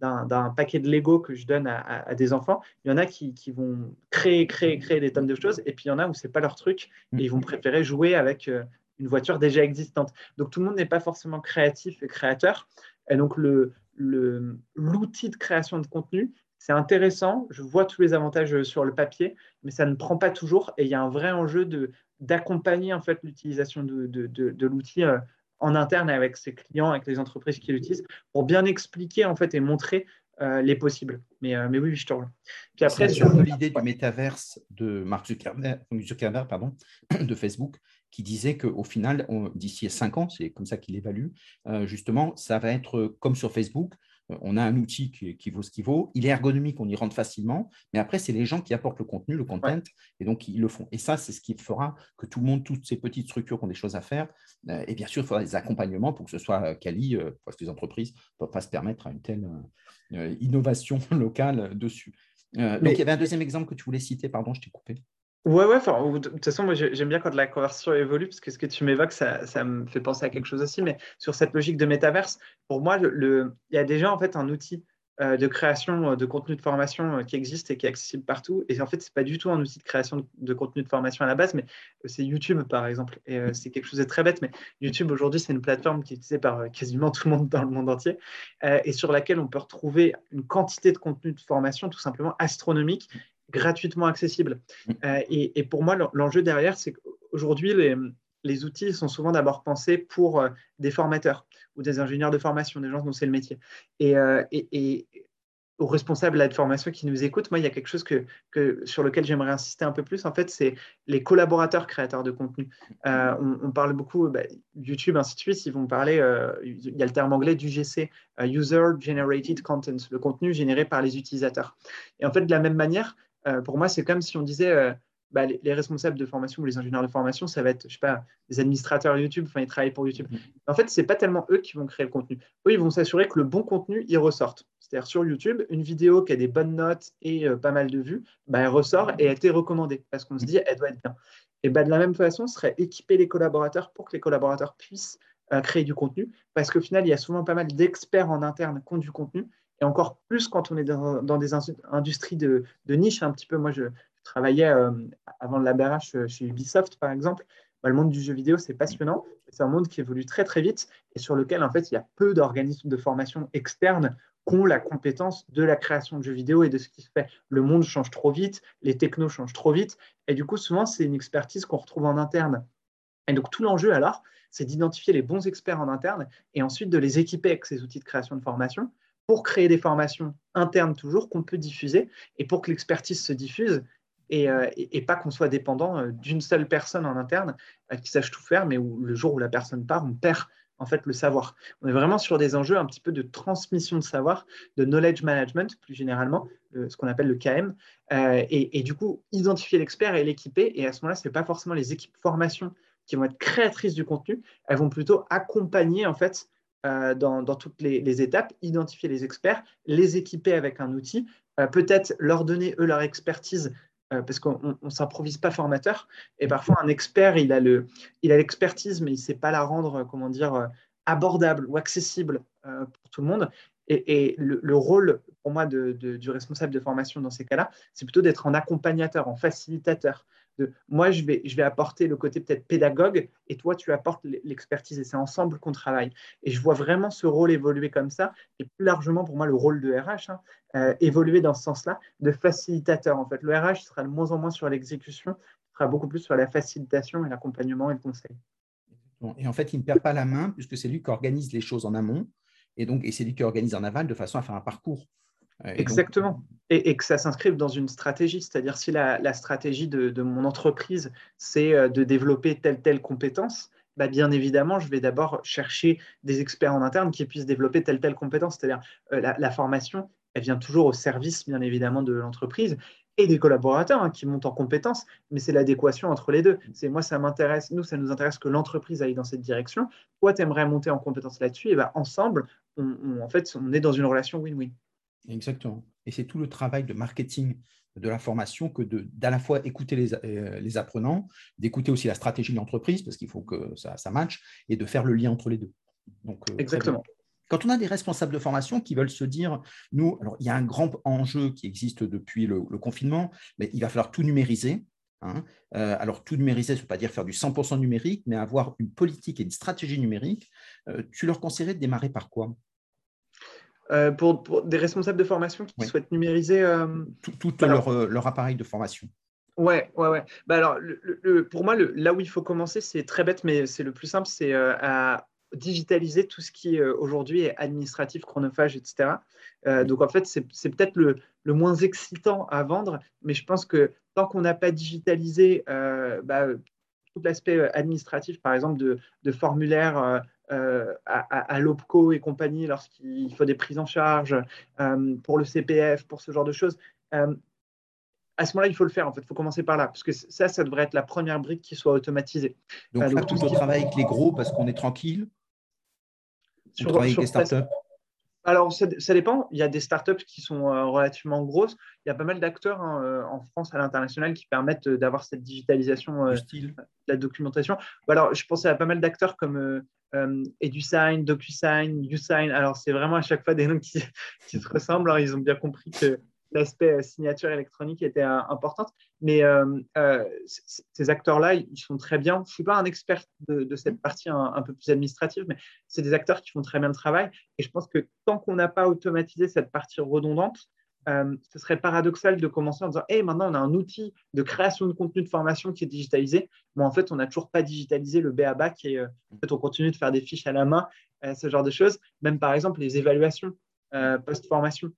d'un paquet de Lego que je donne à, des enfants, il y en a qui, vont créer, créer, créer des tonnes de choses, et puis il y en a où ce n'est pas leur truc, et ils vont préférer jouer avec euh, une voiture déjà existante. Donc tout le monde n'est pas forcément créatif et créateur. Et donc, l'outil le, l'outil de création de contenu, c'est intéressant. Je vois tous les avantages sur le papier, mais ça ne prend pas toujours. Et il y a un vrai enjeu de, d'accompagner en fait l'utilisation de, de, de, l'outil euh, en interne avec ses clients, avec les entreprises qui l'utilisent, pour bien expliquer en fait et montrer euh, les possibles. Mais, euh, mais oui, je te. Puis après, sur l'idée du métaverse de Mark Zuckerberg, Zuckerberg pardon, de Facebook, qui disait qu'au final, d'ici cinq ans, c'est comme ça qu'il évalue, euh, justement, ça va être comme sur Facebook, on a un outil qui, vaut ce qu'il vaut. Il est ergonomique, on y rentre facilement. Mais après, c'est les gens qui apportent le contenu, le content, et donc ils le font. Et ça, c'est ce qui fera que tout le monde, toutes ces petites structures qui ont des choses à faire, et bien sûr, il faudra des accompagnements pour que ce soit quali, parce que les entreprises ne peuvent pas se permettre à une telle innovation locale dessus. donc, il y avait un deuxième exemple que tu voulais citer, pardon, je t'ai coupé. Ouais, ouais, de toute façon, moi j'aime bien quand la conversation évolue, parce que ce que tu m'évoques, ça, me fait penser à quelque chose aussi, mais sur cette logique de métaverse, pour moi, le, il y a déjà en fait un outil euh, de création de contenu de formation euh, qui existe et qui est accessible partout. Et en fait, ce n'est pas du tout un outil de création de, contenu de formation à la base, mais c'est YouTube, par exemple. Et euh, c'est quelque chose de très bête, mais YouTube, aujourd'hui, c'est une plateforme qui est utilisée par quasiment tout le monde dans le monde entier et sur laquelle on peut retrouver une quantité de contenu de formation tout simplement astronomique gratuitement accessible. Mm. Euh, et, pour moi, l'enjeu derrière, c'est qu'aujourd'hui, les, les, outils sont souvent d'abord pensés pour euh, des formateurs ou des ingénieurs de formation, des gens dont c'est le métier. Et, euh, et, aux responsables de formation qui nous écoutent, moi, il y a quelque chose que, que sur lequel j'aimerais insister un peu plus, en fait, c'est les collaborateurs créateurs de contenu. on, parle beaucoup, bah, YouTube, ainsi de suite, ils vont parler, il y a le terme anglais du GC, User Generated Content, le contenu généré par les utilisateurs. Et en fait, de la même manière, pour moi, c'est comme si on disait euh, bah, les, responsables de formation ou les ingénieurs de formation, ça va être, je sais pas, les administrateurs YouTube, enfin, ils travaillent pour YouTube. Mm-hmm. En fait, ce n'est pas tellement eux qui vont créer le contenu. Eux, ils vont s'assurer que le bon contenu, il ressorte. C'est-à-dire sur YouTube, une vidéo qui a des bonnes notes et euh, pas mal de vues, bah, elle ressort et a été recommandée parce qu'on se dit, elle doit être bien. Et bah, de la même façon, ce serait équiper les collaborateurs pour que les collaborateurs puissent créer du contenu parce qu'au final, il y a souvent pas mal d'experts en interne qui ont du contenu et encore plus quand on est dans, des industries de, niche. Un petit peu, moi, je, travaillais euh, avant le LabRH euh, chez Ubisoft, par exemple. Bah, le monde du jeu vidéo, c'est passionnant. C'est un monde qui évolue très, très vite et sur lequel, en fait, il y a peu d'organismes de formation externes qui ont la compétence de la création de jeux vidéo et de ce qui se fait. Le monde change trop vite, les technos changent trop vite. Et du coup, souvent, c'est une expertise qu'on retrouve en interne. Et donc, tout l'enjeu, alors, c'est d'identifier les bons experts en interne et ensuite de les équiper avec ces outils de création de formation pour créer des formations internes toujours qu'on peut diffuser et pour que l'expertise se diffuse et, euh, pas qu'on soit dépendant euh, d'une seule personne en interne euh, qui sache tout faire, mais où le jour où la personne part, on perd en fait le savoir. On est vraiment sur des enjeux un petit peu de transmission de savoir, de knowledge management plus généralement, ce qu'on appelle le KM, et, et, du coup identifier l'expert et l'équiper. Et à ce moment-là, ce n'est pas forcément les équipes formation qui vont être créatrices du contenu, elles vont plutôt accompagner en fait euh, dans, toutes les, étapes, identifier les experts, les équiper avec un outil, euh, peut-être leur donner eux leur expertise euh, parce qu'on ne s'improvise pas formateur. Et parfois, un expert, il a l'expertise, mais il ne sait pas la rendre, comment dire, abordable ou accessible pour tout le monde. Et, le, rôle, pour moi, du responsable de formation dans ces cas-là, c'est plutôt d'être en accompagnateur, en facilitateur, moi, je vais, apporter le côté peut-être pédagogue et toi, tu apportes l'expertise et c'est ensemble qu'on travaille. Et je vois vraiment ce rôle évoluer comme ça et plus largement pour moi le rôle de RH hein, euh, évoluer dans ce sens-là de facilitateur. En fait, le RH sera de moins en moins sur l'exécution, sera beaucoup plus sur la facilitation et l'accompagnement et le conseil. Et en fait, il ne perd pas la main puisque c'est lui qui organise les choses en amont et donc et c'est lui qui organise en aval de façon à faire un parcours. Exactement. Et, que ça s'inscrive dans une stratégie. C'est-à-dire, si la, stratégie de, mon entreprise, c'est euh, de développer telle, telle compétence, bah bien évidemment, je vais d'abord chercher des experts en interne qui puissent développer telle, telle compétence. C'est-à-dire, euh, la, formation, elle vient toujours au service, bien évidemment, de l'entreprise et des collaborateurs hein, qui montent en compétences, mais c'est l'adéquation entre les deux. C'est moi, ça m'intéresse, nous, ça nous intéresse que l'entreprise aille dans cette direction. Toi, tu aimerais monter en compétences là-dessus, et ben ensemble, en fait, on est dans une relation win-win. Exactement. Et c'est tout le travail de marketing de la formation que d'à la fois écouter les, euh, les apprenants, d'écouter aussi la stratégie de l'entreprise, parce qu'il faut que ça, ça matche, et de faire le lien entre les deux. Donc, euh, Exactement. Quand on a des responsables de formation qui veulent se dire, nous, alors il y a un grand enjeu qui existe depuis le, confinement, mais il va falloir tout numériser. Hein. Euh, alors, tout numériser, ce ne veut pas dire faire du 100% numérique, mais avoir une politique et une stratégie numérique. tu leur conseillerais de démarrer par quoi? Euh, pour, des responsables de formation qui souhaitent numériser euh, tout, euh, leur, appareil de formation. Ouais, ouais, ouais. Bah alors, pour moi, là où il faut commencer, c'est très bête, mais c'est le plus simple, c'est à digitaliser tout ce qui aujourd'hui est administratif, chronophage, etc. donc en fait, c'est peut-être le, moins excitant à vendre, mais je pense que tant qu'on n'a pas digitalisé bah, tout l'aspect administratif, par exemple, de, de formulaires à, l'OPCO et compagnie lorsqu'il faut des prises en charge, pour le CPF, pour ce genre de choses. à ce moment-là, il faut le faire. En fait, il faut commencer par là, parce que ça, ça devrait être la première brique qui soit automatisée. Donc, là, tout le travail avec les gros parce qu'on est tranquille. Sur, avec les startups alors, ça, dépend. Il y a des startups qui sont euh, relativement grosses. Il y a pas mal d'acteurs hein, euh, en France, à l'international, qui permettent euh, d'avoir cette digitalisation de la documentation. Alors, je pensais à pas mal d'acteurs comme EduSign, DocuSign, USign. Alors, c'est vraiment à chaque fois des noms qui, qui se ressemblent. Alors, ils ont bien compris que l'aspect euh, signature électronique était euh, importante. Mais euh, ces acteurs-là, ils sont très bien. Je ne suis pas un expert de, cette partie un, peu plus administrative, mais c'est des acteurs qui font très bien le travail. Et je pense que tant qu'on n'a pas automatisé cette partie redondante, ce serait paradoxal de commencer en disant hey, maintenant on a un outil de création de contenu de formation qui est digitalisé. Mais en fait, on n'a toujours pas digitalisé le BABA qui est. en fait, on continue de faire des fiches à la main, ce genre de choses. Même par exemple, les évaluations post-formation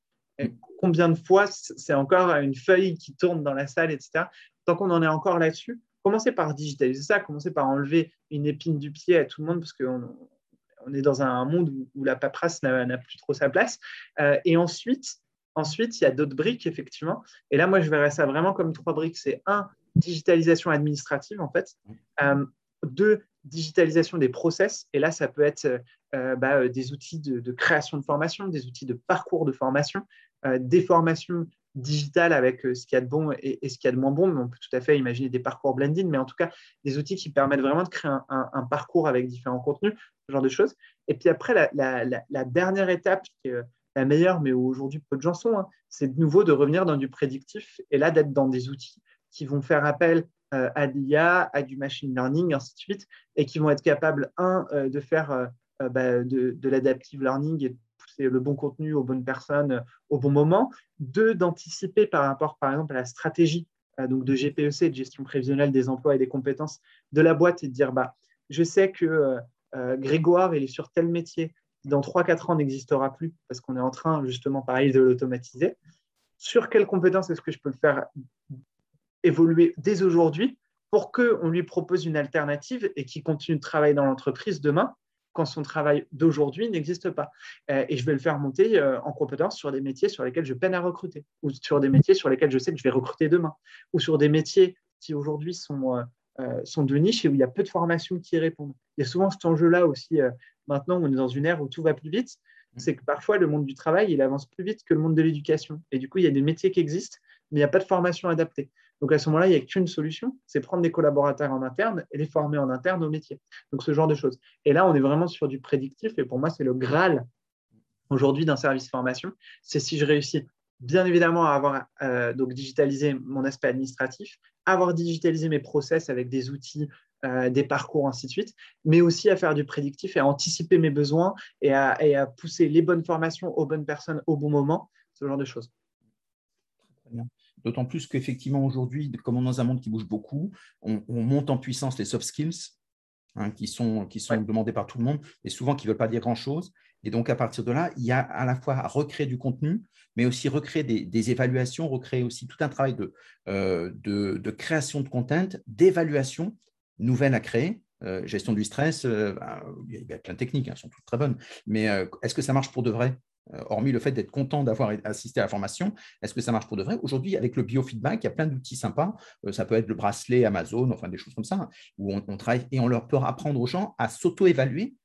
combien de fois c'est encore une feuille qui tourne dans la salle, etc. Tant qu'on en est encore là-dessus, commencez par digitaliser ça, commencez par enlever une épine du pied à tout le monde parce qu'on on est dans un monde où, la paperasse n'a plus trop sa place. Euh, et ensuite, ensuite, il y a d'autres briques, effectivement. Et là, moi, je verrais ça vraiment comme trois briques. C'est un, digitalisation administrative, en fait. Euh, deux, digitalisation des process. Et là, ça peut être euh, bah, des outils de, création de formation, des outils de parcours de formation, des formations digitales avec euh, ce qu'il y a de bon et, ce qu'il y a de moins bon, mais on peut tout à fait imaginer des parcours blending, mais en tout cas des outils qui permettent vraiment de créer un, parcours avec différents contenus, ce genre de choses. Et puis après, la, dernière étape, qui est euh, la meilleure, mais où aujourd'hui peu de gens sont, hein, c'est de nouveau de revenir dans du prédictif et là d'être dans des outils qui vont faire appel à l'IA, à du machine learning, ainsi de suite, et qui vont être capables, un, de faire bah, de, de l'adaptive learning et c'est le bon contenu aux bonnes personnes au bon moment. Deux, d'anticiper par rapport, par exemple, à la stratégie euh, donc de GPEC, de gestion prévisionnelle des emplois et des compétences de la boîte et de dire, bah, je sais que euh, euh, Grégoire, il est sur tel métier dans 3-4 ans n'existera plus parce qu'on est en train, justement, pareil, de l'automatiser. Sur quelles compétences est-ce que je peux le faire évoluer dès aujourd'hui pour qu'on lui propose une alternative et qu'il continue de travailler dans l'entreprise demain? Quand son travail d'aujourd'hui n'existe pas. Euh, et je vais le faire monter euh, en compétence sur des métiers sur lesquels je peine à recruter, ou sur des métiers sur lesquels je sais que je vais recruter demain, ou sur des métiers qui aujourd'hui sont, euh, sont de niche et où il y a peu de formations qui y répondent. Il y a souvent cet enjeu-là aussi, maintenant on est dans une ère où tout va plus vite, mmh. c'est que parfois le monde du travail, il avance plus vite que le monde de l'éducation. Et du coup, il y a des métiers qui existent, mais il n'y a pas de formation adaptée. Donc à ce moment-là, il n'y a qu'une solution, c'est prendre des collaborateurs en interne et les former en interne au métier. Donc ce genre de choses. Et là, on est vraiment sur du prédictif et pour moi, c'est le Graal aujourd'hui d'un service formation. C'est si je réussis bien évidemment à avoir euh, donc digitalisé mon aspect administratif, avoir digitalisé mes process avec des outils, euh, des parcours, ainsi de suite, mais aussi à faire du prédictif et à anticiper mes besoins et à, et à pousser les bonnes formations aux bonnes personnes au bon moment, ce genre de choses. D'autant plus qu'effectivement, aujourd'hui, comme on est dans un monde qui bouge beaucoup, on, monte en puissance les soft skills, hein, qui sont, qui sont demandés par tout le monde, et souvent qui ne veulent pas dire grand-chose. Et donc, à partir de là, il y a à la fois à recréer du contenu, mais aussi recréer des, évaluations, recréer aussi tout un travail de, euh, de, création de content, d'évaluation nouvelle à créer. Euh, gestion du stress, euh, ben, il y a plein de techniques, elles hein, sont toutes très bonnes, mais est-ce que ça marche pour de vrai? Hormis le fait d'être content d'avoir assisté à la formation, est-ce que ça marche pour de vrai? Aujourd'hui, avec le biofeedback, il y a plein d'outils sympas. Euh, ça peut être le bracelet Amazon, enfin des choses comme ça, où on, travaille et on leur peut apprendre aux gens à s'auto-évaluer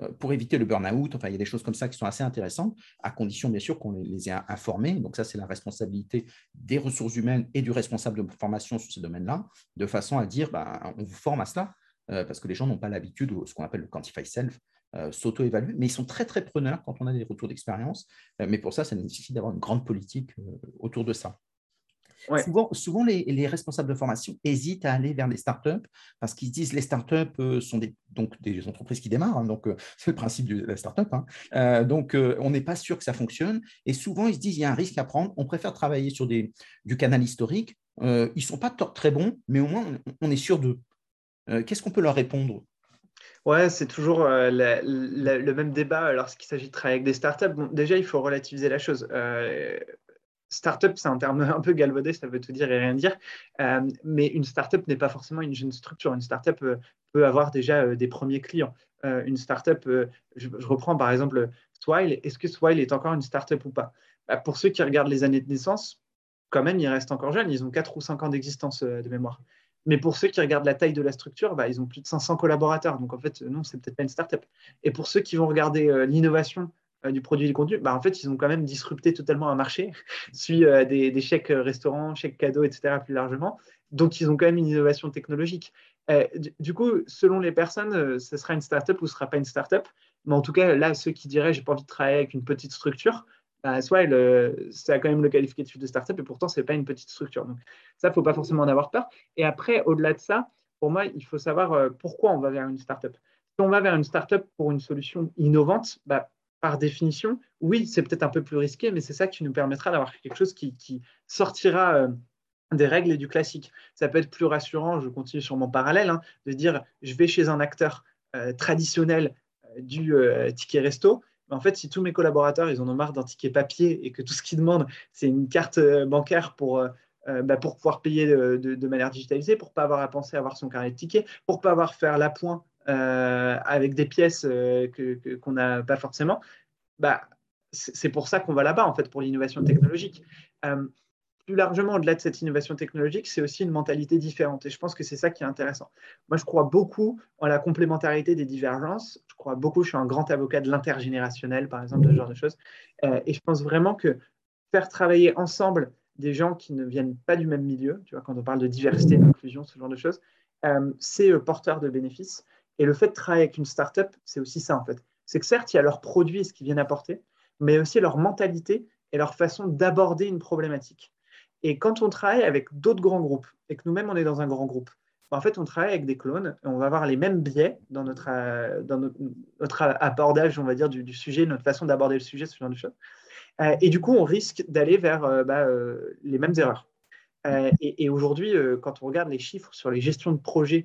euh, pour éviter le burn-out. Enfin, il y a des choses comme ça qui sont assez intéressantes, à condition bien sûr qu'on les ait informés. Donc ça, c'est la responsabilité des ressources humaines et du responsable de formation sur ce domaine-là, de façon à dire, ben, on vous forme à cela, parce que les gens n'ont pas l'habitude, ce qu'on appelle le quantify self, euh, s'auto-évaluer, mais ils sont très très preneurs quand on a des retours d'expérience. Euh, mais pour ça, ça nécessite d'avoir une grande politique euh, autour de ça. Souvent, les, responsables de formation hésitent à aller vers les startups parce qu'ils disent les startups sont des, donc des entreprises qui démarrent, hein, donc c'est le principe de la startup. Hein. donc on n'est pas sûr que ça fonctionne et souvent ils se disent il y a un risque à prendre. On préfère travailler sur des, du canal historique. ils ne sont pas très bons, mais au moins on est sûr d'eux. Qu'est-ce qu'on peut leur répondre? Ouais, c'est toujours euh, le même débat lorsqu'il s'agit de travailler avec des startups. Déjà, il faut relativiser la chose. Euh, startup, c'est un terme un peu galvaudé, ça veut tout dire et rien dire. mais une startup n'est pas forcément une jeune structure. Une startup peut avoir déjà des premiers clients. une startup, je, je, reprends par exemple Swile. Est-ce que Swile est encore une startup ou pas? Bah, Pour ceux qui regardent les années de naissance, quand même, ils restent encore jeunes. Ils ont 4 ou 5 ans d'existence de mémoire. Mais pour ceux qui regardent la taille de la structure, bah, ils ont plus de 500 collaborateurs. Donc en fait, non, c'est peut-être pas une startup. Et pour ceux qui vont regarder euh, l'innovation euh, du produit et du contenu, bah, en fait, ils ont quand même disrupté totalement un marché, suit euh, des, chèques restaurants, chèques cadeaux, etc. plus largement. Donc ils ont quand même une innovation technologique. du coup, selon les personnes, ce sera une startup ou ce sera pas une startup. Mais en tout cas, là, ceux qui diraient j'ai pas envie de travailler avec une petite structure, bah, soit ça a quand même le qualificatif de startup et pourtant, ce n'est pas une petite structure. Donc, ça, il ne faut pas forcément en avoir peur. Et après, au-delà de ça, pour moi, il faut savoir euh, pourquoi on va vers une startup. Si on va vers une startup pour une solution innovante, bah, par définition, oui, c'est peut-être un peu plus risqué, mais c'est ça qui nous permettra d'avoir quelque chose qui, sortira euh, des règles et du classique. Ça peut être plus rassurant, je continue sur mon parallèle, hein, de dire je vais chez un acteur euh, traditionnel du ticket resto, en fait, si tous mes collaborateurs, ils en ont marre d'un ticket papier et que tout ce qu'ils demandent, c'est une carte euh, bancaire pour, euh, euh, bah, pour pouvoir payer de, manière digitalisée, pour ne pas avoir à penser à avoir son carnet de tickets, pour ne pas avoir à faire l'appoint avec des pièces qu'on n'a pas forcément, bah, c'est pour ça qu'on va là-bas, en fait, pour l'innovation technologique plus largement, au-delà de cette innovation technologique, c'est aussi une mentalité différente. Et je pense que c'est ça qui est intéressant. Moi, je crois beaucoup en la complémentarité des divergences. Crois beaucoup, je suis un grand avocat de l'intergénérationnel, par exemple, de ce genre de choses. Euh, et je pense vraiment que faire travailler ensemble des gens qui ne viennent pas du même milieu, tu vois, quand on parle de diversité, d'inclusion, ce genre de choses, euh, c'est euh, porteur de bénéfices. Et le fait de travailler avec une startup, c'est aussi ça, en fait. C'est que certes, il y a leurs produits et ce qu'ils viennent apporter, mais aussi leur mentalité et leur façon d'aborder une problématique. Et quand on travaille avec d'autres grands groupes et que nous-mêmes, on est dans un grand groupe, en fait, on travaille avec des clones et on va avoir les mêmes biais dans notre, euh, notre, abordage, on va dire, du, sujet, notre façon d'aborder le sujet, ce genre de choses. Euh, et du coup, on risque d'aller vers euh, bah, les mêmes erreurs. et, aujourd'hui, quand on regarde les chiffres sur les gestions de projets,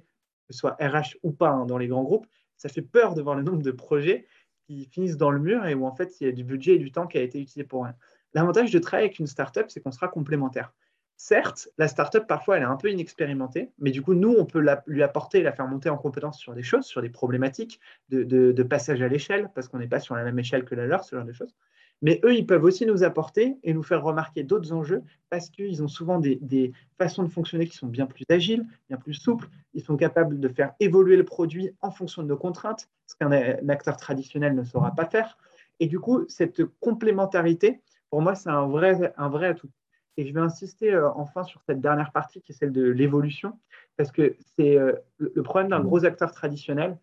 que ce soit RH ou pas hein, dans les grands groupes, ça fait peur de voir le nombre de projets qui finissent dans le mur et où en fait, il y a du budget et du temps qui a été utilisé pour rien. L'avantage de travailler avec une startup, c'est qu'on sera complémentaire. Certes, la startup, parfois, elle est un peu inexpérimentée, mais du coup, nous, on peut lui apporter, la faire monter en compétence sur des choses, sur des problématiques de, passage à l'échelle, parce qu'on n'est pas sur la même échelle que la leur, ce genre de choses. Mais eux, ils peuvent aussi nous apporter et nous faire remarquer d'autres enjeux parce qu'ils ont souvent des, des, façons de fonctionner qui sont bien plus agiles, bien plus souples. Ils sont capables de faire évoluer le produit en fonction de nos contraintes, ce qu'un acteur traditionnel ne saura pas faire. Et du coup, cette complémentarité, pour moi, c'est un vrai, un vrai atout. Et je vais insister euh, enfin sur cette dernière partie qui est celle de l'évolution, parce que c'est euh, le problème d'un gros acteur traditionnel,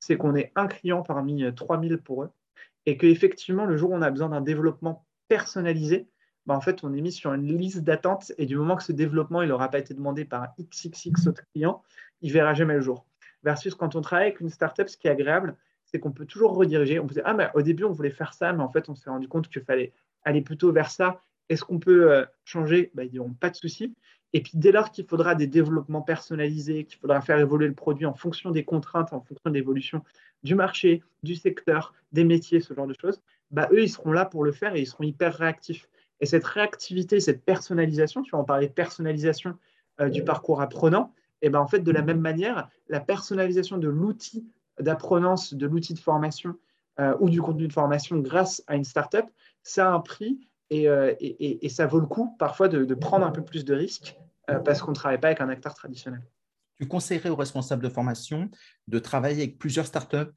c'est qu'on est un client parmi 3000 euh, pour eux, et qu'effectivement, le jour où on a besoin d'un développement personnalisé, bah, en fait, on est mis sur une liste d'attente, et du moment que ce développement il n'aura pas été demandé par XXX autre client, il verra jamais le jour. Versus quand on travaille avec une startup, ce qui est agréable, c'est qu'on peut toujours rediriger. On peut dire, ah, mais au début, on voulait faire ça, mais en fait, on s'est rendu compte qu'il fallait aller plutôt vers ça. Est-ce qu'on peut euh, changer? Bah, Ils diront pas de souci. Et puis dès lors qu'il faudra des développements personnalisés, qu'il faudra faire évoluer le produit en fonction des contraintes, en fonction de l'évolution du marché, du secteur, des métiers, ce genre de choses, bah, eux, ils seront là pour le faire et ils seront hyper réactifs. Et cette réactivité, cette personnalisation, tu vas en parler de personnalisation euh, du parcours apprenant, et ben en fait, de la même manière, la personnalisation de l'outil d'apprenance, de l'outil de formation euh, ou du contenu de formation grâce à une startup, ça a un prix euh, et, et, ça vaut le coup parfois de, prendre un peu plus de risques euh, parce qu'on ne travaille pas avec un acteur traditionnel. Tu conseillerais aux responsables de formation de travailler avec plusieurs startups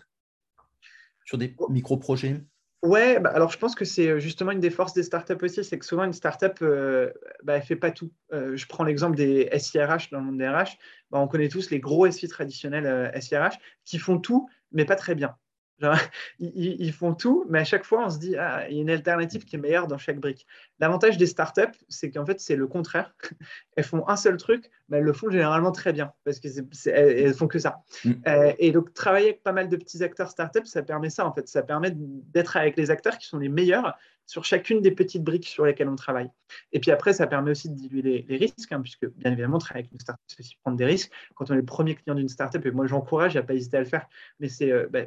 sur des oh. micro-projets? Ouais, bah, alors je pense que c'est euh, justement une des forces des startups aussi, c'est que souvent une startup, euh, bah, elle ne fait pas tout. je prends l'exemple des SIRH dans le monde des RH. Bah, on connaît tous les gros SI traditionnels SIRH qui font tout, mais pas très bien. ils, font tout, mais à chaque fois, on se dit, ah, il y a une alternative qui est meilleure dans chaque brique. L'avantage des startups, c'est qu'en fait, c'est le contraire. elles font un seul truc, mais elles le font généralement très bien, parce qu'elles font que ça. Mm. Euh, et donc, travailler avec pas mal de petits acteurs startups, ça permet ça, en fait. Ça permet d'être avec les acteurs qui sont les meilleurs sur chacune des petites briques sur lesquelles on travaille. Et puis après, ça permet aussi de diluer les, risques, hein, puisque bien évidemment, travailler avec une startup, c'est aussi prendre des risques. Quand on est le premier client d'une startup, et moi j'encourage à pas hésiter à le faire, mais c'est euh, bah,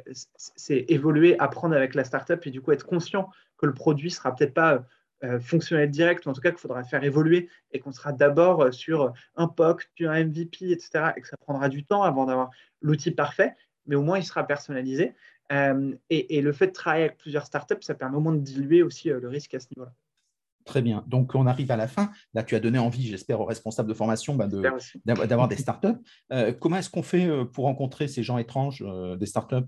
évoluer, apprendre avec la startup et du coup être conscient que le produit sera peut-être pas fonctionnel direct, ou en tout cas qu'il faudra faire évoluer et qu'on sera d'abord sur un POC, puis un MVP, etc., et que ça prendra du temps avant d'avoir l'outil parfait, mais au moins il sera personnalisé. Et, et, le fait de travailler avec plusieurs startups, ça permet au moins de diluer aussi le risque à ce niveau-là. Très bien. Donc, on arrive à la fin. Là, tu as donné envie, j'espère, aux responsables de formation bah, d'avoir des startups. Euh, comment est-ce qu'on fait euh, pour rencontrer ces gens étranges euh, des startups?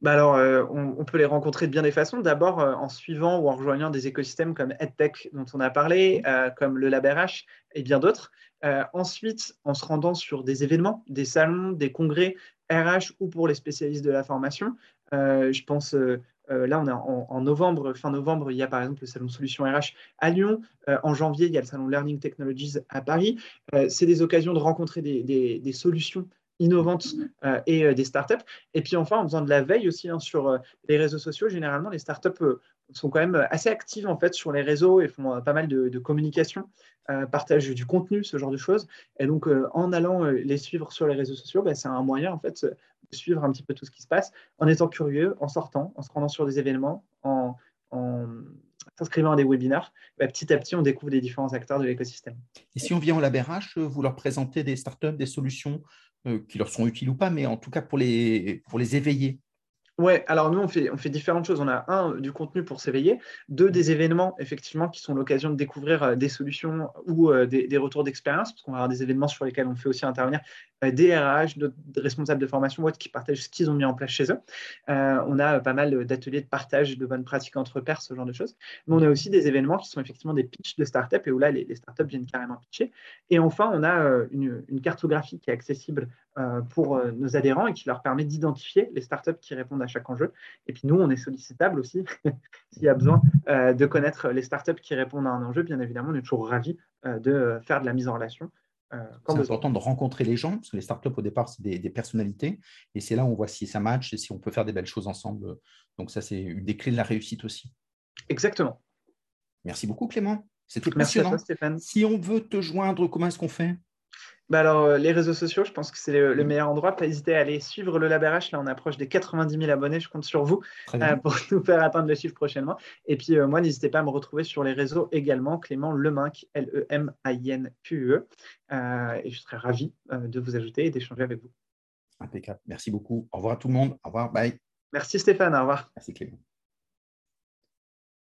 Bah alors, on, peut les rencontrer de bien des façons. D'abord, en suivant ou en rejoignant des écosystèmes comme EdTech, dont on a parlé, comme le LabRH et bien d'autres. ensuite, en se rendant sur des événements, des salons, des congrès RH ou pour les spécialistes de la formation. Je pense euh, là, on est en, novembre, fin novembre, il y a par exemple le salon Solutions RH à Lyon. Euh, en janvier, il y a le salon Learning Technologies à Paris. Euh, c'est des occasions de rencontrer des, solutions innovantes et des startups. Et puis enfin, en faisant de la veille aussi hein, sur les réseaux sociaux, généralement, les startups sont quand même assez actives en fait sur les réseaux et font pas mal de, communication, partagent du contenu, ce genre de choses. Et donc, en allant les suivre sur les réseaux sociaux, bah, c'est un moyen en fait suivre un petit peu tout ce qui se passe en étant curieux, en sortant, en se rendant sur des événements, en, s'inscrivant à des webinaires. Bah, petit à petit, on découvre les différents acteurs de l'écosystème. Et si on vient au LabRH, vous leur présentez des startups, des solutions euh, qui leur sont utiles ou pas, mais en tout cas pour les, pour les éveiller oui, alors nous, on fait, on fait différentes choses. On a un, du contenu pour s'éveiller, deux, des événements, effectivement, qui sont l'occasion de découvrir euh, des solutions ou euh, des, des, retours d'expérience, parce qu'on va avoir des événements sur lesquels on fait aussi intervenir euh, des RH, d'autres responsables de formation ou autres qui partagent ce qu'ils ont mis en place chez eux. on a pas mal d'ateliers de partage de bonnes pratiques entre pairs, ce genre de choses. Mais on a aussi des événements qui sont effectivement des pitchs de start-up et où là, les, les startups viennent carrément pitcher. Et enfin, on a une, une cartographie qui est accessible pour nos adhérents et qui leur permet d'identifier les startups qui répondent à chaque enjeu. Et puis nous, on est sollicitable aussi s'il y a besoin euh, de connaître les startups qui répondent à un enjeu. Bien évidemment, on est toujours ravis euh, de faire de la mise en relation. Euh, c'est important de rencontrer les gens, parce que les startups, au départ, c'est des, personnalités. Et c'est là où on voit si ça match et si on peut faire des belles choses ensemble. Donc ça, c'est une des clés de la réussite aussi. Exactement. Merci beaucoup, Clément. C'était passionnant. Merci Stéphane. Si on veut te joindre, comment est-ce qu'on fait? Bah alors, euh, les réseaux sociaux, je pense que c'est le, meilleur endroit. Pas hésiter à aller suivre le LabRH. Là, on approche des 90 000 abonnés. Je compte sur vous euh, pour nous faire atteindre le chiffre prochainement. Et puis, euh, moi, n'hésitez pas à me retrouver sur les réseaux également. Clément Leminck, L-E-M-I-N-Q-E. et je serai ravi de vous ajouter et d'échanger avec vous. Impeccable. Merci beaucoup. Au revoir à tout le monde. Au revoir. Bye. Merci Stéphane. Au revoir. Merci Clément.